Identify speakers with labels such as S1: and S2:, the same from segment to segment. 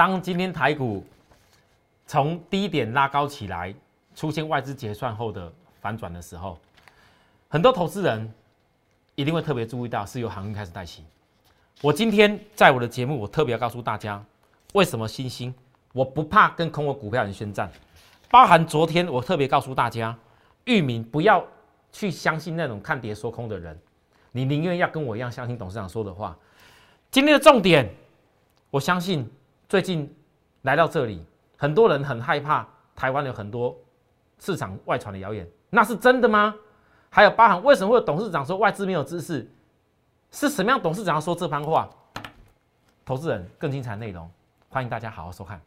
S1: 当今天台股从低点拉高起来，出现外资结算后的反转的时候，很多投资人一定会特别注意到是由航运开始带起。我今天在我的节目，我特别告诉大家，为什么新兴我不怕跟空我股票人宣战，包含昨天我特别告诉大家，域名不要去相信那种看跌说空的人，你宁愿要跟我一样相信董事长说的话。今天的重点，我相信最近来到这里，很多人很害怕台湾有很多市场外传的谣言，那是真的吗？还有包含为什么会有董事长说外资没有知识？是什么样董事长要说这番话？投资人更精彩内容，欢迎大家好好收看。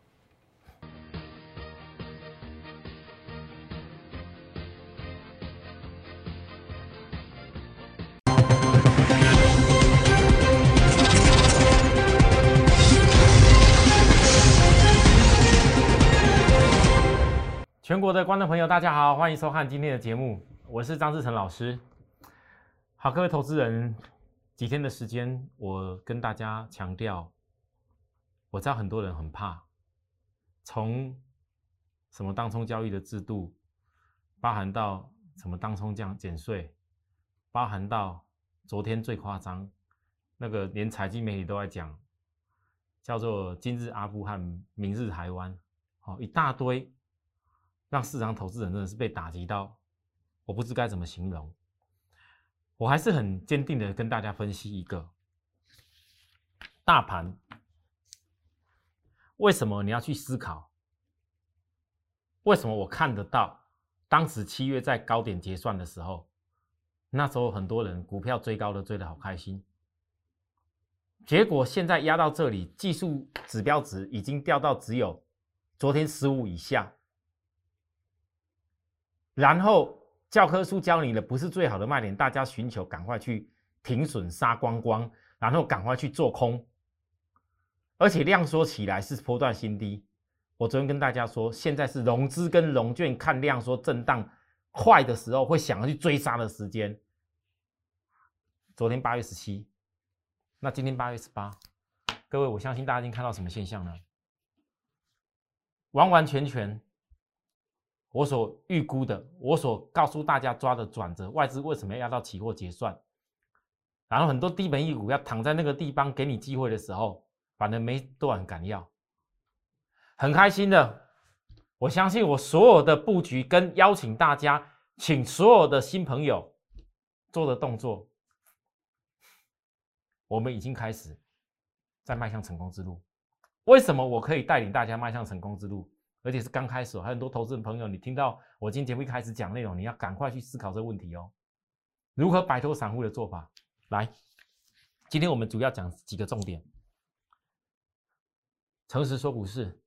S1: 全国的观众朋友，大家好，欢迎收看今天的节目，我是张志成老师。好，各位投资人。几天的时间，我跟大家强调，我知道很多人很怕，从什么当冲交易的制度，包含到什么当冲降减税，包含到昨天最夸张，那个连财经媒体都在讲，叫做今日阿富汗，明日台湾，好一大堆，让市场投资人真的是被打击到，我不知该怎么形容。我还是很坚定的跟大家分析一个大盘，为什么你要去思考？为什么我看得到？当时七月在高点结算的时候，那时候很多人股票追高的追的好开心，结果现在压到这里，技术指标值已经掉到只有昨天十五以下，然后。教科书教你的不是最好的卖点，大家寻求赶快去停损杀光光，然后赶快去做空，而且量缩起来是波段新低。我昨天跟大家说，现在是融资跟融券看量缩震荡快的时候，会想要去追杀的时间。昨天八月十七，那今天八月十八，各位，我相信大家已经看到什么现象了？完完全全。我所预估的，我所告诉大家抓的转折，外资为什么要到期货结算？然后很多低本一股要躺在那个地方给你机会的时候，反正没多少人敢要，很开心的。我相信我所有的布局跟邀请大家，请所有的新朋友做的动作，我们已经开始在迈向成功之路。为什么我可以带领大家迈向成功之路？而且是刚开始，还很多投资人朋友，你听到我今天节目一开始讲内容，你要赶快去思考这个问题哦。如何摆脱散户的做法？来，今天我们主要讲几个重点。诚实说股市。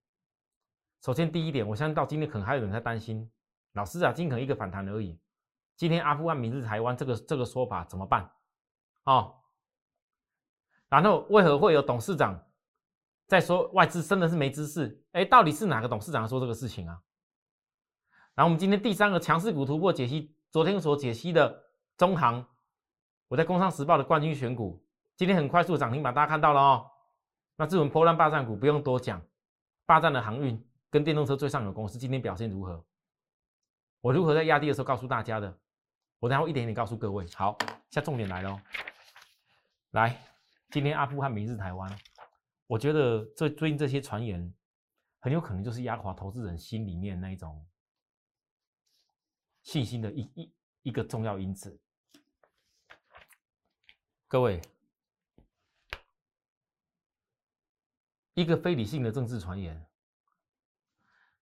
S1: 首先第一点，我相信到今天可能还有人在担心，老师啊，今天可一个反弹而已。今天阿富汗、明日台湾这个这个说法怎么办？哦，然后为何会有董事长？再说外资真的是没知识，哎，到底是哪个董事长说这个事情啊？然后我们今天第三个强势股突破解析，昨天所解析的中航，我在工商时报的冠军选股，今天很快速涨停板，大家看到了哦。那这种破烂霸占股不用多讲，霸占的航运跟电动车最上游公司今天表现如何？我如何在压低的时候告诉大家的？我然后一点一点告诉各位。好，下重点来了，来，今天阿富汗，明日台湾。我觉得这最近这些传言，很有可能就是压垮投资人心里面那一种信心的一一一个重要因子。各位，一个非理性的政治传言，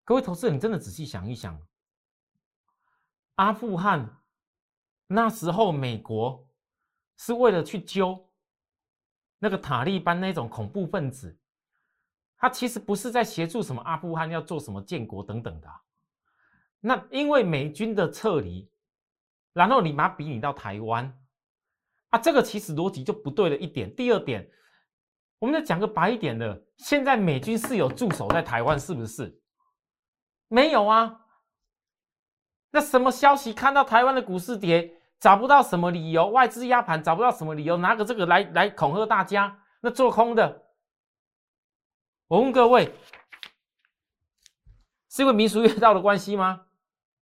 S1: 各位投资人，真的仔细想一想，阿富汗那时候美国是为了去揪。那个塔利班那种恐怖分子，他其实不是在协助什么阿富汗要做什么建国等等的。那因为美军的撤离，然后你把它比拟到台湾，啊，这个其实逻辑就不对了一点。第二点，我们再讲个白一点的，现在美军是有驻守在台湾，是不是？没有啊。那什么消息看到台湾的股市跌？找不到什么理由，外资压盘，找不到什么理由，拿个这个来来恐吓大家。那做空的，我问各位，是因为民俗月道的关系吗？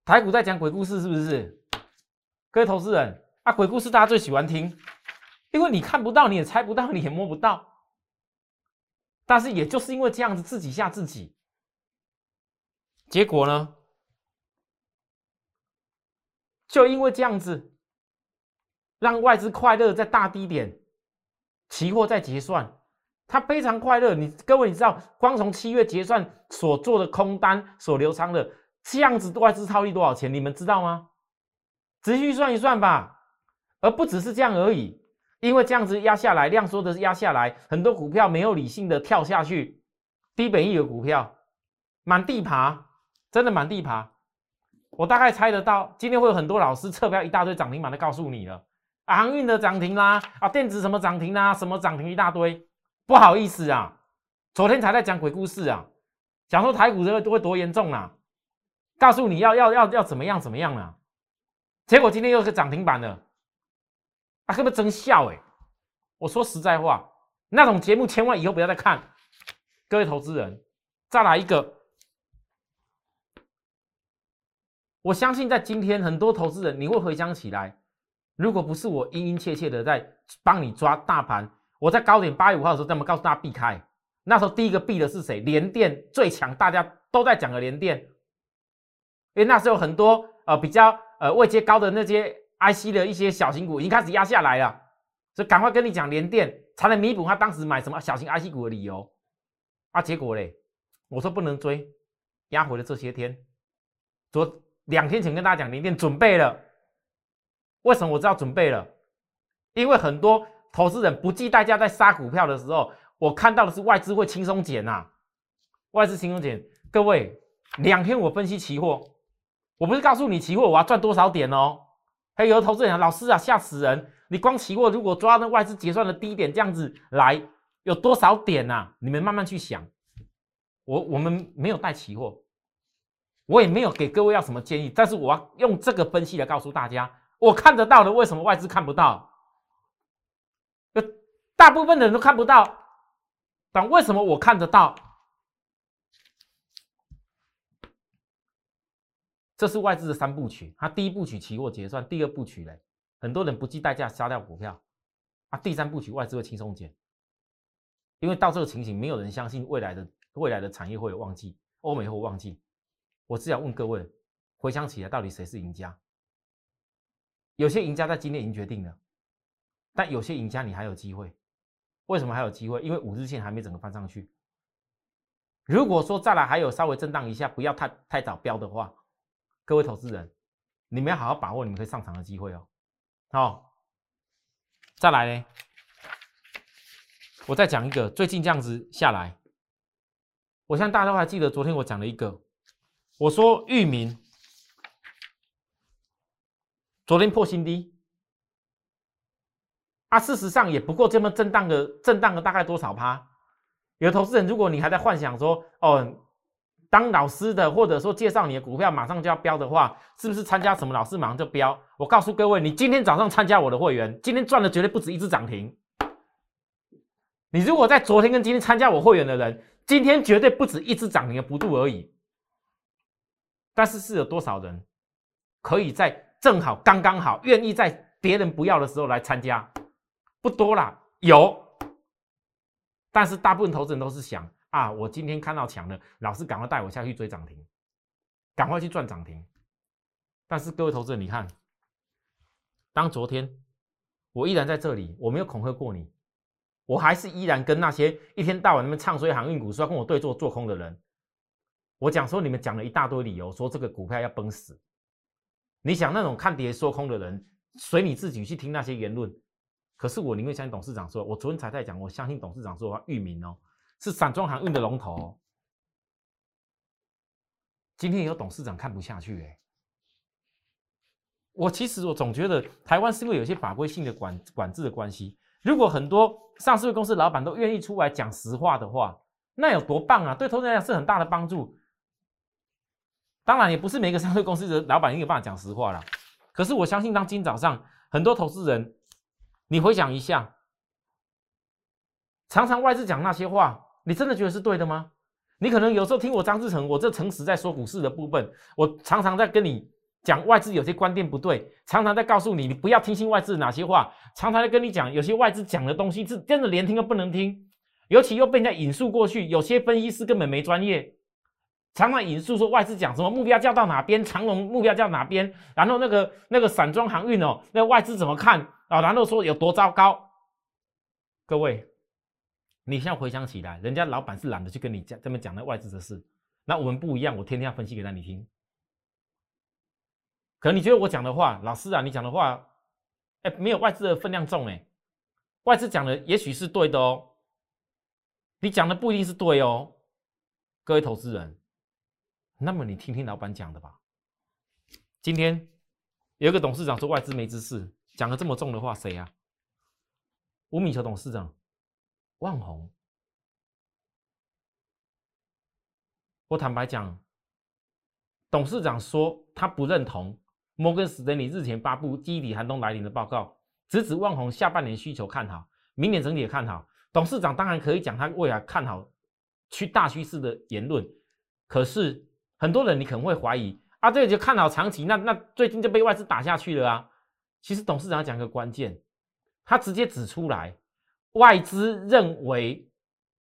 S1: 台股在讲鬼故事是不是？各位投资人啊，鬼故事大家最喜欢听，因为你看不到，你也猜不到，你也摸不到。但是也就是因为这样子，自己吓自己，结果呢？就因为这样子，让外资快乐在大低点，期货在结算，他非常快乐。你各位你知道，光从七月结算所做的空单所流仓的，这样子外资套利多少钱？你们知道吗？仔细算一算吧。而不只是这样而已，因为这样子压下来，量缩的压下来，很多股票没有理性的跳下去，低本益的股票满地爬，真的满地爬。我大概猜得到，今天会有很多老师测标一大堆涨停板的告诉你了，航运的涨停啦，啊，电子什么涨停啦，什么涨停一大堆。不好意思啊，昨天才在讲鬼故事啊，讲说台股这个都会多严重啊，告诉你要要要要怎么样怎么样啊，结果今天又是涨停板了，啊，根本真笑哎！我说实在话，那种节目千万以后不要再看，各位投资人，再来一个。我相信在今天，很多投资人你会回想起来，如果不是我殷殷切切的在帮你抓大盘，我在高点八月五号的时候，这么告诉大家避开。那时候第一个避的是谁？联电最强，大家都在讲的联电，因为那时候很多呃比较呃位阶高的那些 IC 的一些小型股已经开始压下来了，所以赶快跟你讲联电才能弥补他当时买什么小型 IC 股的理由。啊，结果嘞，我说不能追，压回了这些天，昨。两天前跟大家讲，联电准备了。为什么我知道准备了？因为很多投资人不计代价在杀股票的时候，我看到的是外资会轻松减呐。外资轻松减，各位，两天我分析期货，我不是告诉你期货我要赚多少点哦。还有投资人，老师啊，吓死人！你光期货如果抓那外资结算的低点这样子来，有多少点呐？你们慢慢去想。我我们没有带期货。我也没有给各位要什么建议，但是我要用这个分析来告诉大家，我看得到的，为什么外资看不到？大部分的人都看不到，但为什么我看得到？这是外资的三部曲，它第一部曲期货结算，第二部曲嘞，很多人不计代价杀掉股票，啊，第三部曲外资会轻松减，因为到这个情形，没有人相信未来的未来的产业会有旺季，欧美会有旺季。我只想问各位，回想起来，到底谁是赢家？有些赢家在今天已经决定了，但有些赢家你还有机会。为什么还有机会？因为五日线还没整个翻上去。如果说再来还有稍微震荡一下，不要太太早标的话，各位投资人，你们要好好把握你们可以上场的机会哦。好，再来呢，我再讲一个，最近这样子下来，我相信大家都还记得，昨天我讲了一个。我说域名昨天破新低，啊，事实上也不过这么震荡的，震荡了大概多少趴？有投资人，如果你还在幻想说，哦，当老师的或者说介绍你的股票马上就要飙的话，是不是参加什么老师马上就飙？我告诉各位，你今天早上参加我的会员，今天赚的绝对不止一只涨停。你如果在昨天跟今天参加我会员的人，今天绝对不止一只涨停的幅度而已。但是是有多少人可以在正好刚刚好愿意在别人不要的时候来参加？不多啦，有。但是大部分投资人都是想啊，我今天看到强了，老师赶快带我下去追涨停，赶快去赚涨停。但是各位投资人，你看，当昨天我依然在这里，我没有恐吓过你，我还是依然跟那些一天到晚那边唱衰航运股说要跟我对坐做空的人。我讲说，你们讲了一大堆理由，说这个股票要崩死。你想那种看跌说空的人，随你自己去听那些言论。可是我宁愿相信董事长说，我昨天才在讲，我相信董事长说的话，域名哦，是散装航运的龙头。今天有董事长看不下去哎。我其实我总觉得台湾是不是有些法规性的管管制的关系，如果很多上市公司老板都愿意出来讲实话的话，那有多棒啊！对投资人来讲是很大的帮助。当然也不是每个上市公司的老板有办法讲实话啦。可是我相信，当今早上很多投资人，你回想一下，常常外资讲那些话，你真的觉得是对的吗？你可能有时候听我张志成，我这诚实在说股市的部分，我常常在跟你讲外资有些观点不对，常常在告诉你你不要听信外资哪些话，常常在跟你讲有些外资讲的东西是真的连听都不能听，尤其又被人家引述过去，有些分析师根本没专业，常常引述说外资讲什么目标价到哪边，长龙目标价哪边，然后那个那个散装航运哦，那外资怎么看啊？然后说有多糟糕，各位。你现在回想起来，人家老板是懒得去跟你讲这么讲那外资的事，那我们不一样，我天天要分析给他你听。可能你觉得我讲的话，老师啊，你讲的话，哎，没有外资的分量重哎，外资讲的也许是对的哦，你讲的不一定是对哦，各位投资人，那么你听听老板讲的吧。今天有一个董事长说外资没知识，讲了这么重的话，谁啊？吴米球董事长。万红，我坦白讲，董事长说他不认同摩根士丹利日前发布基底寒冬来临的报告，直指万红下半年需求看好，明年整体也看好。董事长当然可以讲他未来看好去大趋势的言论，可是很多人你可能会怀疑啊，这个就看好长期，那那最近就被外资打下去了啊。其实董事长讲个关键，他直接指出来。外资认为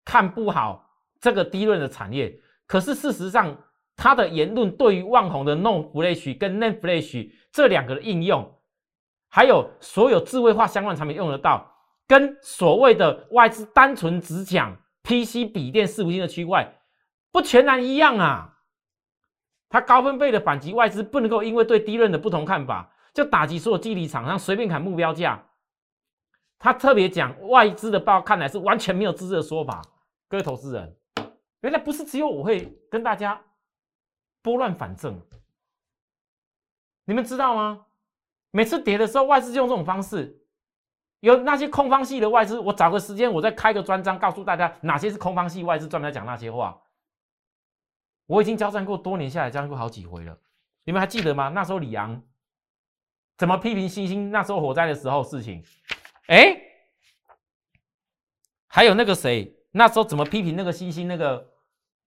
S1: 看不好这个低润的产业，可是事实上，他的言论对于万宏的 Non Flash 跟 Net Flash 这两个的应用，还有所有智慧化相关产品用得到，跟所谓的外资单纯只讲 PC 笔电四五星的区块，不全然一样啊。他高分贝的反击外资不能够因为对低润的不同看法，就打击所有基底厂商随便砍目标价。他特别讲外资的报，看来是完全没有资质的说法。各位投资人，原来不是只有我会跟大家拨乱反正，你们知道吗？每次跌的时候，外资就用这种方式。有那些空方系的外资，我找个时间，我再开个专章，告诉大家哪些是空方系外资，专门讲那些话。我已经交战过多年下来，交战过好几回了。你们还记得吗？那时候李阳怎么批评星星？那时候火灾的时候事情。哎，还有那个谁，那时候怎么批评那个星星那个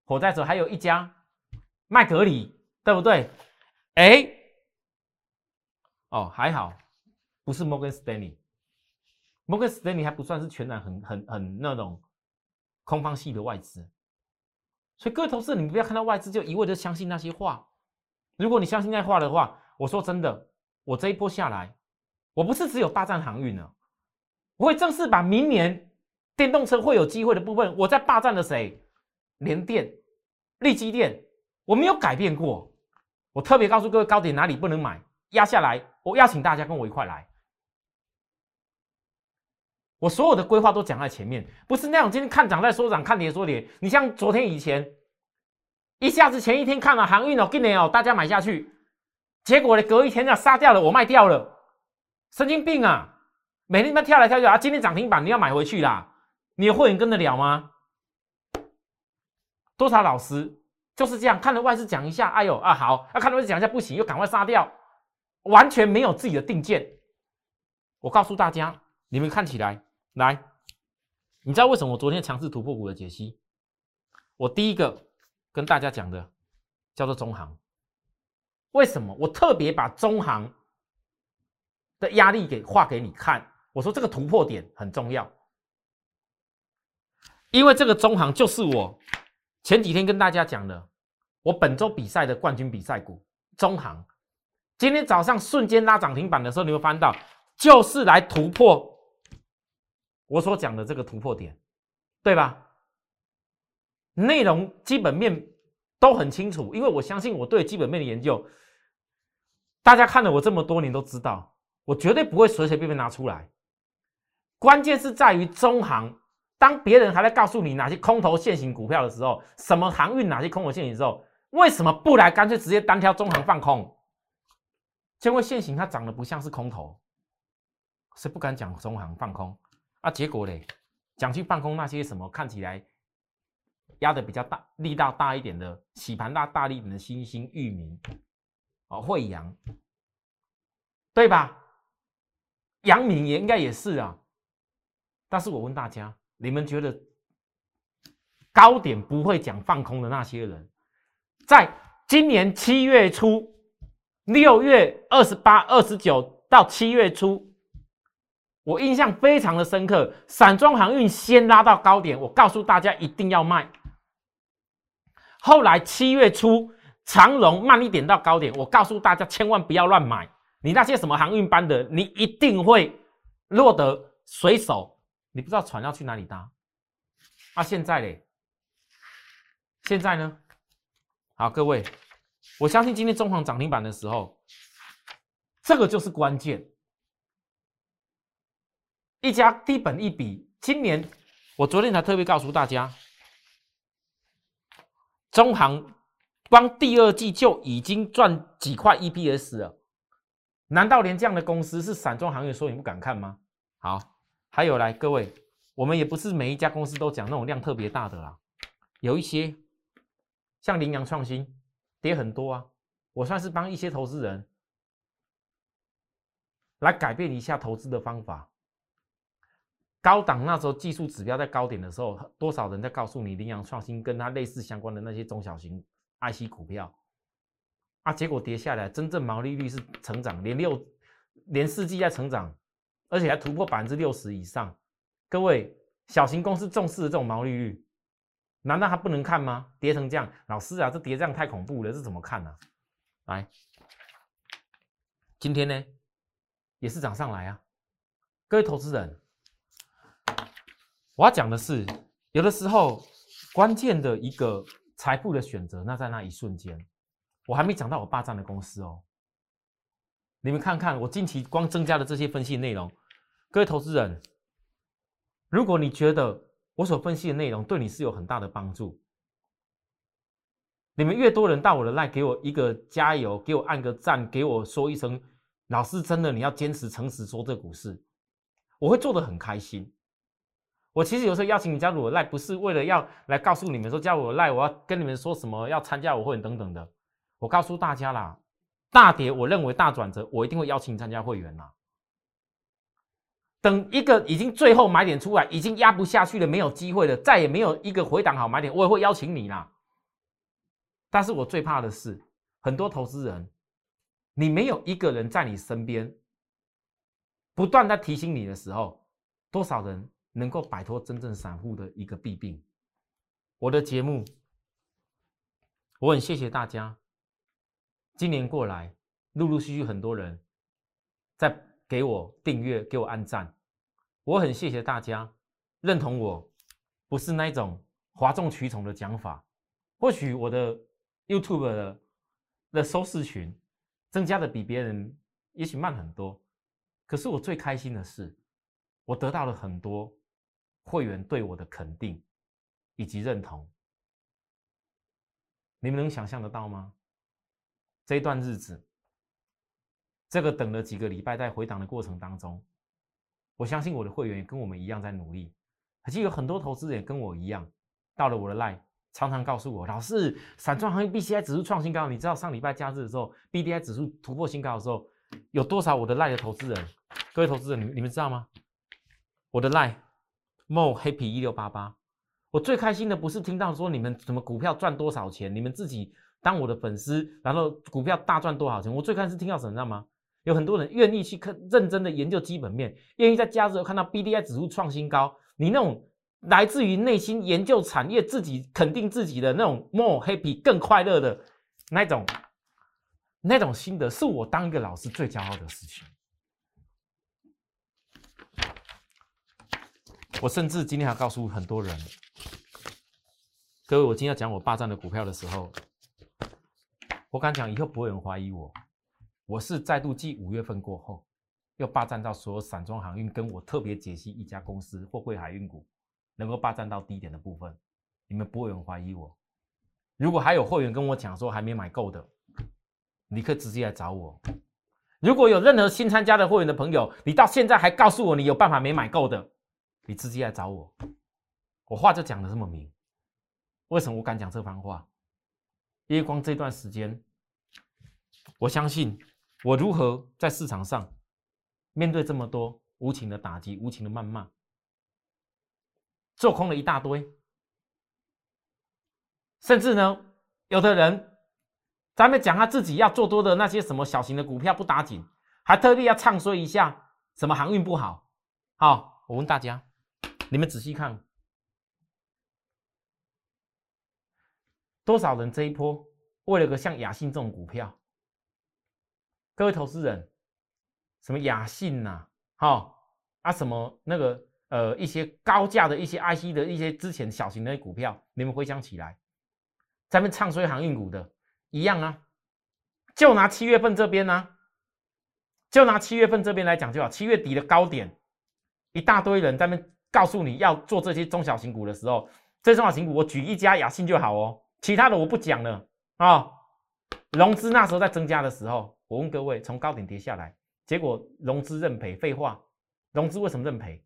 S1: 火灾时候？还有一家麦格里，对不对？哎，哦，还好，不是摩根斯丹利，摩根斯丹利还不算是全然很很很那种空方系的外资，所以各位投资人，你不要看到外资就一味的相信那些话。如果你相信那话的话，我说真的，我这一波下来，我不是只有霸占航运了。我会正式把明年电动车会有机会的部分，我在霸占了谁？联电、力基电，我没有改变过。我特别告诉各位，高点哪里不能买，压下来。我邀请大家跟我一块来。我所有的规划都讲在前面，不是那种今天看涨再说涨，看跌说跌。你像昨天以前，一下子前一天看了航运哦，今年哦，大家买下去，结果呢，隔一天要杀掉了，我卖掉了，神经病啊！每天他跳来跳去啊！今天涨停板你要买回去啦，你的会员跟得了吗？多少老师就是这样，看了外资讲一下，哎呦啊好，啊看了外资讲一下不行，又赶快杀掉，完全没有自己的定见。我告诉大家，你们看起来来，你知道为什么我昨天强势突破股的解析？我第一个跟大家讲的叫做中行，为什么我特别把中行的压力给画给你看？我说这个突破点很重要，因为这个中行就是我前几天跟大家讲的，我本周比赛的冠军比赛股中行，今天早上瞬间拉涨停板的时候，你会翻到就是来突破我所讲的这个突破点，对吧？内容基本面都很清楚，因为我相信我对基本面的研究，大家看了我这么多年都知道，我绝对不会随随便便拿出来。关键是在于中行，当别人还在告诉你哪些空头现行股票的时候，什么航运哪些空头现行的时候，为什么不来干脆直接单挑中行放空？因为现行它长得不像是空头，是不敢讲中行放空啊。结果嘞，讲去放空那些什么看起来压的比较大、力道大一点的洗盘大大力的新兴域名哦，惠阳，对吧？阳明也应该也是啊。但是我问大家，你们觉得高点不会讲放空的那些人，在今年七月初、六月二十八、二十九到七月初，我印象非常的深刻。散装航运先拉到高点，我告诉大家一定要卖。后来七月初，长龙慢一点到高点，我告诉大家千万不要乱买。你那些什么航运班的，你一定会落得水手，你不知道船要去哪里搭。啊，现在嘞，现在呢？好，各位，我相信今天中航涨停板的时候，这个就是关键。一家低本一比，今年我昨天才特别告诉大家，中航光第二季就已经赚几块 EPS 了。难道连这样的公司是散装行业，说你不敢看吗？好，还有来各位，我们也不是每一家公司都讲那种量特别大的啦，有一些像羚羊创新跌很多啊，我算是帮一些投资人来改变一下投资的方法。高档那时候技术指标在高点的时候，多少人在告诉你羚羊创新跟它类似相关的那些中小型 IC 股票。啊，结果跌下来，真正毛利率是成长，连六连四季在成长，而且还突破百分之六十以上。各位，小型公司重视的这种毛利率，难道还不能看吗？跌成这样，老师啊，这跌这样太恐怖了，这怎么看呢？来，今天呢也是涨上来啊。各位投资人，我要讲的是，有的时候关键的一个财富的选择，那在那一瞬间。我还没讲到我霸占的公司哦，你们看看我近期光增加的这些分析内容，各位投资人，如果你觉得我所分析的内容对你是有很大的帮助，你们越多人到我的 line 给我一个加油，给我按个赞，给我说一声，老师真的你要坚持诚实说这股市，我会做的很开心。我其实有时候邀请你加入我赖不是为了要来告诉你们说加入我赖我要跟你们说什么要参加我会员等等的。我告诉大家啦，大跌，我认为大转折，我一定会邀请你参加会员啦。等一个已经最后买点出来，已经压不下去了，没有机会了，再也没有一个回档好买点，我也会邀请你啦。但是我最怕的是，很多投资人，你没有一个人在你身边，不断在提醒你的时候，多少人能够摆脱真正散户的一个弊病？我的节目，我很谢谢大家。今年过来，陆陆续续很多人在给我订阅、给我按赞，我很谢谢大家认同我，不是那种哗众取宠的讲法。或许我的 YouTube 的的收视群增加的比别人也许慢很多，可是我最开心的是，我得到了很多会员对我的肯定以及认同。你们能想象得到吗？这一段日子，这个等了几个礼拜，在回档的过程当中，我相信我的会员也跟我们一样在努力。而且有很多投资人也跟我一样，到了我的 line，常常告诉我，老师，散装行业 B C I 指数创新高，你知道上礼拜假日的时候，B D I 指数突破新高的时候，有多少我的赖的投资人？各位投资人，你你们知道吗？我的赖 more happy 一六八八，我最开心的不是听到说你们什么股票赚多少钱，你们自己。当我的粉丝，然后股票大赚多少钱？我最开始听到什么，知道吗？有很多人愿意去看，认真的研究基本面，愿意在假日看到 B D I 指数创新高。你那种来自于内心研究产业，自己肯定自己的那种 more happy 更快乐的那种那种心得，是我当一个老师最骄傲的事情。我甚至今天还告诉很多人，各位，我今天要讲我霸占的股票的时候。我敢讲，以后不会有人怀疑我。我是再度继五月份过后，又霸占到所有散装航运，跟我特别解析一家公司货柜海运股，能够霸占到低点的部分，你们不会有人怀疑我。如果还有会员跟我讲说还没买够的，你可以直接来找我。如果有任何新参加的会员的朋友，你到现在还告诉我你有办法没买够的，你直接来找我。我话就讲的这么明，为什么我敢讲这番话？因为光这段时间，我相信我如何在市场上面对这么多无情的打击、无情的谩骂，做空了一大堆，甚至呢，有的人咱们讲他自己要做多的那些什么小型的股票不打紧，还特地要唱衰一下什么航运不好。好，我问大家，你们仔细看，多少人这一波为了个像雅信这种股票，各位投资人，什么雅信呐，好啊，什么那个呃一些高价的一些 IC 的一些之前小型的股票，你们回想起来。咱们唱衰航运股的一样啊，就拿七月份这边呢，就拿七月份这边来讲就好。七月底的高点，一大堆人在那告诉你要做这些中小型股的时候，这中小型股我举一家雅信就好哦，其他的我不讲了啊。融资那时候在增加的时候，我问各位，从高点跌下来，结果融资认赔，废话，融资为什么认赔？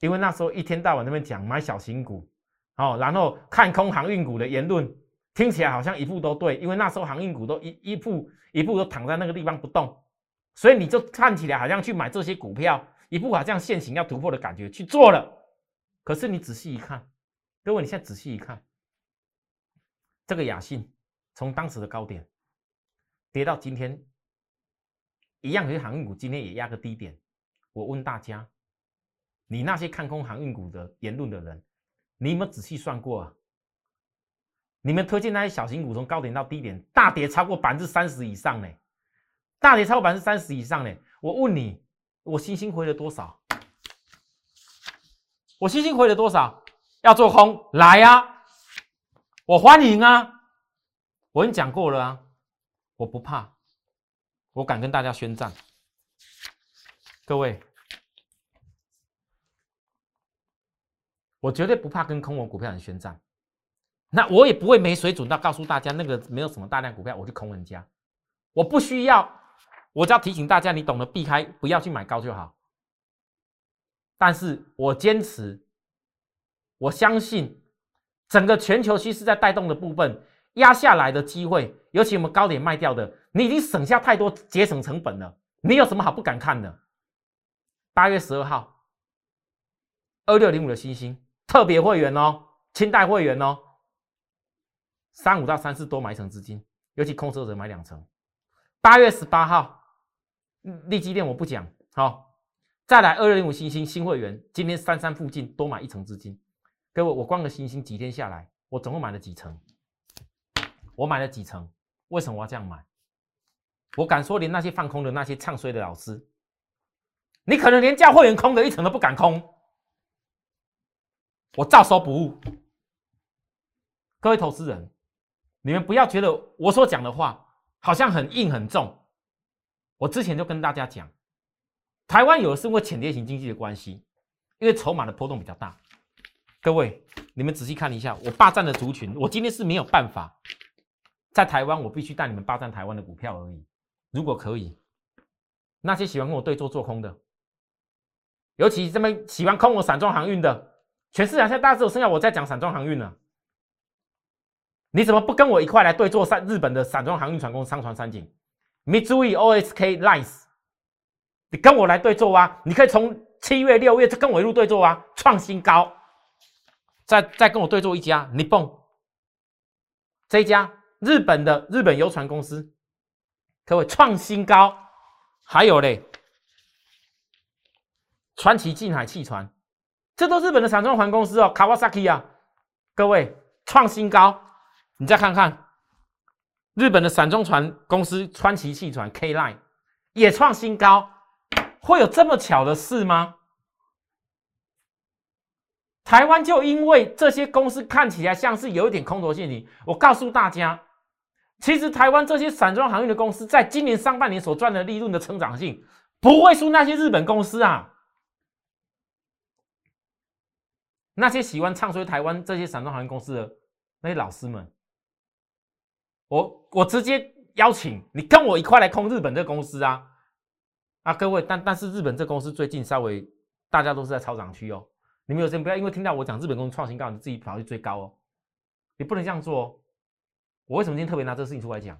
S1: 因为那时候一天到晚那边讲买小型股。哦，然后看空航运股的言论听起来好像一步都对，因为那时候航运股都一一步一步都躺在那个地方不动，所以你就看起来好像去买这些股票，一步好像现行要突破的感觉去做了。可是你仔细一看，各位你现在仔细一看，这个雅信从当时的高点跌到今天，一样是航运股，今天也压个低点。我问大家，你那些看空航运股的言论的人？你有没有仔细算过啊？你们推荐那些小型股从高点到低点大跌超过百分之三十以上呢？大跌超过百分之三十以上呢？我问你，我星星回了多少？我星星回了多少？要做空来呀！我欢迎啊！我已经讲过了啊！我不怕，我敢跟大家宣战，各位。我绝对不怕跟空我股票人宣战，那我也不会没水准到告诉大家那个没有什么大量股票我就空人家，我不需要，我只要提醒大家，你懂得避开，不要去买高就好。但是我坚持，我相信整个全球趋势在带动的部分压下来的机会，尤其我们高点卖掉的，你已经省下太多节省成本了，你有什么好不敢看的？八月十二号，二六零五的星星。特别会员哦，清代会员哦，三五到三四多买一层资金，尤其空手者买两层。八月十八号，利基店我不讲，好，再来二六零五星星新会员，今天三三附近多买一层资金。各位，我光个星星几天下来，我总共买了几层？我买了几层？为什么我要这样买？我敢说，连那些放空的那些唱衰的老师，你可能连叫会员空的一层都不敢空。我照收不误，各位投资人，你们不要觉得我所讲的话好像很硬很重。我之前就跟大家讲，台湾有的是因为潜跌型经济的关系，因为筹码的波动比较大。各位，你们仔细看一下，我霸占的族群，我今天是没有办法在台湾，我必须带你们霸占台湾的股票而已。如果可以，那些喜欢跟我对坐做空的，尤其这么喜欢空我散装航运的。全市场现在大家只有剩下我在讲散装航运了，你怎么不跟我一块来对坐三日本的散装航运船公商船三井，Mitsui O.S.K. Lines，你跟我来对坐啊！你可以从七月六月就跟我一路对坐啊，创新高，再再跟我对坐一家，你蹦这一家日本的日本游船公司，各位创新高，还有嘞，传奇近海汽船。这都日本的散装船公司哦，Kawasaki 啊，各位创新高，你再看看日本的散装船公司川崎汽船 K Line 也创新高，会有这么巧的事吗？台湾就因为这些公司看起来像是有一点空头陷阱，我告诉大家，其实台湾这些散装航运的公司在今年上半年所赚的利润的成长性不会输那些日本公司啊。那些喜欢唱衰台湾这些散装航运公司的那些老师们，我我直接邀请你跟我一块来空日本这公司啊啊各位，但但是日本这公司最近稍微大家都是在超涨区哦，你们有时间不要因为听到我讲日本公司创新高，你自己跑去追高哦，你不能这样做哦。我为什么今天特别拿这个事情出来讲？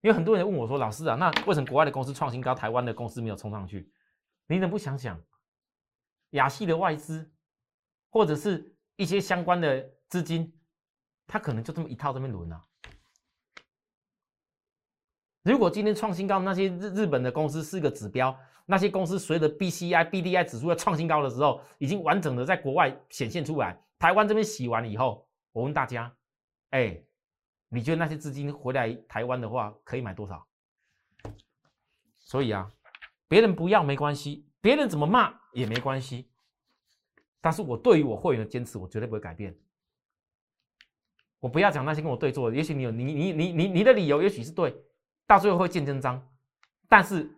S1: 因为很多人问我说，老师啊，那为什么国外的公司创新高，台湾的公司没有冲上去？你怎么不想想，亚系的外资？或者是一些相关的资金，它可能就这么一套这边轮啊。如果今天创新高那些日日本的公司是个指标，那些公司随着 B C I B D I 指数要创新高的时候，已经完整的在国外显现出来。台湾这边洗完以后，我问大家，哎，你觉得那些资金回来台湾的话，可以买多少？所以啊，别人不要没关系，别人怎么骂也没关系，但是我对于我会员的坚持，我绝对不会改变。我不要讲那些跟我对坐的，也许你有你你你你你的理由，也许是对。到最后会见真章，但是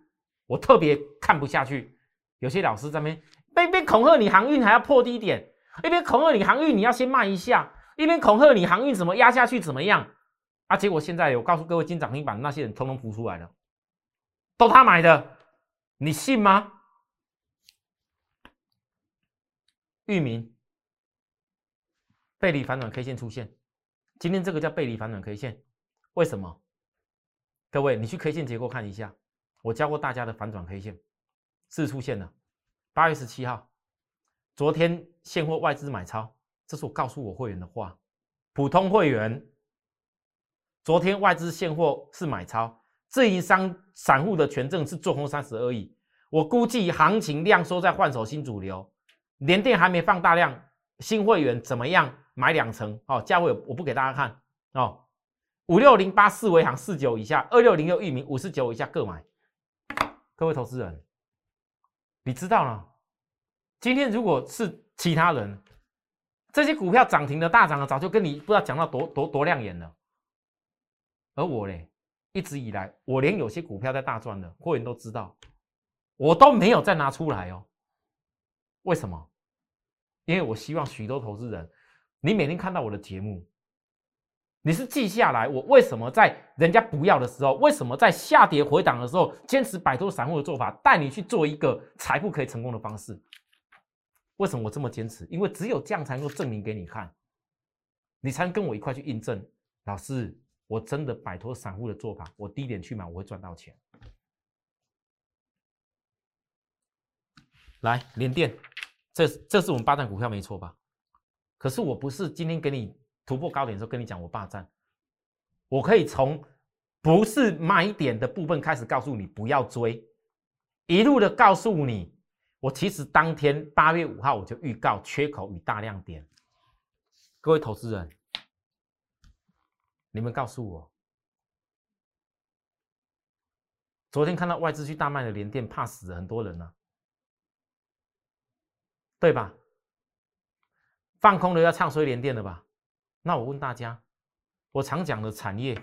S1: 我特别看不下去。有些老师在那边一边恐吓你航运还要破低点，一边恐吓你航运你要先卖一下，一边恐吓你航运怎么压下去怎么样啊？结果现在我告诉各位，金涨停板那些人通通浮出来了，都他买的，你信吗？域名背离反转 K 线出现，今天这个叫背离反转 K 线，为什么？各位，你去 K 线结构看一下，我教过大家的反转 K 线是出现了。八月十七号，昨天现货外资买超，这是我告诉我会员的话。普通会员，昨天外资现货是买超，自营商散户的权证是做空三十而已。我估计行情量缩在换手新主流，连电还没放大量，新会员怎么样买两成？哦，价位我不给大家看哦。五六零八四维行四九以下，二六零六域名五十九以下各买。各位投资人，你知道了？今天如果是其他人，这些股票涨停的大涨的，早就跟你不知道讲到多多多亮眼了。而我嘞，一直以来，我连有些股票在大赚的，会员都知道，我都没有再拿出来哦。为什么？因为我希望许多投资人，你每天看到我的节目。你是记下来，我为什么在人家不要的时候，为什么在下跌回档的时候，坚持摆脱散户的做法，带你去做一个财富可以成功的方式？为什么我这么坚持？因为只有这样才能够证明给你看，你才能跟我一块去印证。老师，我真的摆脱散户的做法，我低点去买，我会赚到钱。来，连电，这这是我们八档股票没错吧？可是我不是今天给你。突破高点的时候跟你讲，我霸占，我可以从不是买点的部分开始告诉你不要追，一路的告诉你，我其实当天八月五号我就预告缺口与大量点。各位投资人，你们告诉我，昨天看到外资去大卖的连电，怕死很多人呢，对吧？放空的要唱衰连电的吧？那我问大家，我常讲的产业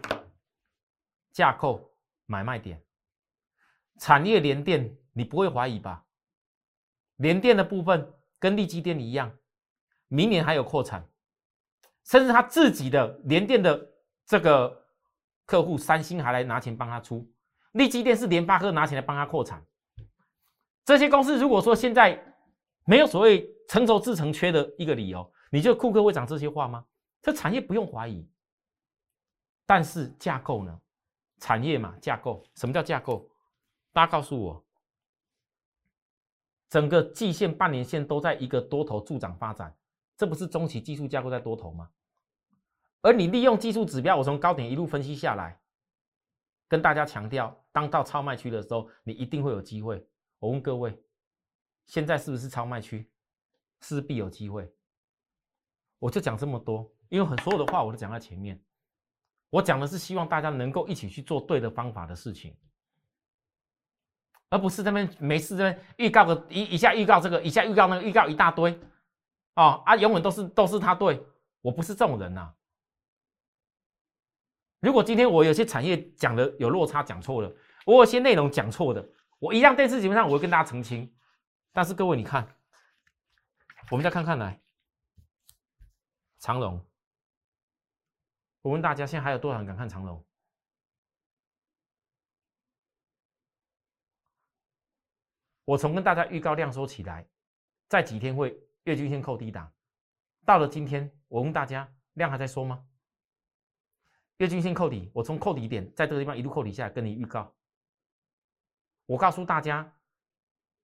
S1: 架构、买卖点、产业连电，你不会怀疑吧？连电的部分跟利基电一样，明年还有扩产，甚至他自己的连电的这个客户三星还来拿钱帮他出，利基电是联发科拿钱来帮他扩产。这些公司如果说现在没有所谓成熟制成缺的一个理由，你觉得库克会讲这些话吗？这产业不用怀疑，但是架构呢？产业嘛，架构。什么叫架构？大家告诉我，整个季线、半年线都在一个多头助涨发展，这不是中期技术架构在多头吗？而你利用技术指标，我从高点一路分析下来，跟大家强调，当到超卖区的时候，你一定会有机会。我问各位，现在是不是超卖区？是必有机会。我就讲这么多。因为很所有的话我都讲在前面，我讲的是希望大家能够一起去做对的方法的事情，而不是这边没事这边预告个一一下预告这个一下预告那个预告一大堆，哦啊，永远都是都是他对我不是这种人呐。如果今天我有些产业讲的有落差讲错了，我有些内容讲错的，我一样电视节目上我会跟大家澄清。但是各位你看，我们再看看来长龙。我问大家，现在还有多少人敢看长龙？我从跟大家预告量缩起来，在几天会月均线扣低档，到了今天，我问大家，量还在缩吗？月均线扣底，我从扣底点在这个地方一路扣底下来，跟你预告，我告诉大家，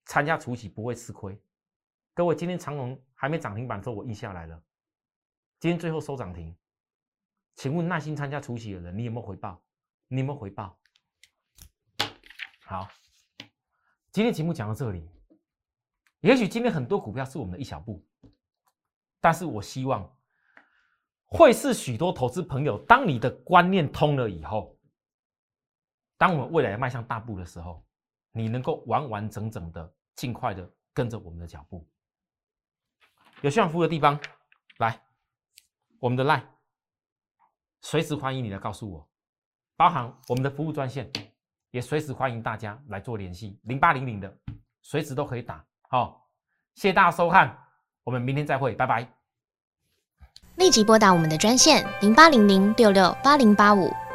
S1: 参加除息不会吃亏。各位，今天长龙还没涨停板的时候，我印下来了。今天最后收涨停，请问耐心参加除夕的人，你有没有回报？你有没有回报？好，今天节目讲到这里，也许今天很多股票是我们的一小步，但是我希望会是许多投资朋友，当你的观念通了以后，当我们未来迈向大步的时候，你能够完完整整的、尽快的跟着我们的脚步。有需要服务的地方，来。我们的 line 随时欢迎你来告诉我，包含我们的服务专线，也随时欢迎大家来做联系，零八零零的，随时都可以打。好，谢谢大家收看，我们明天再会，拜拜。
S2: 立即拨打我们的专线零八零零六六八零八五。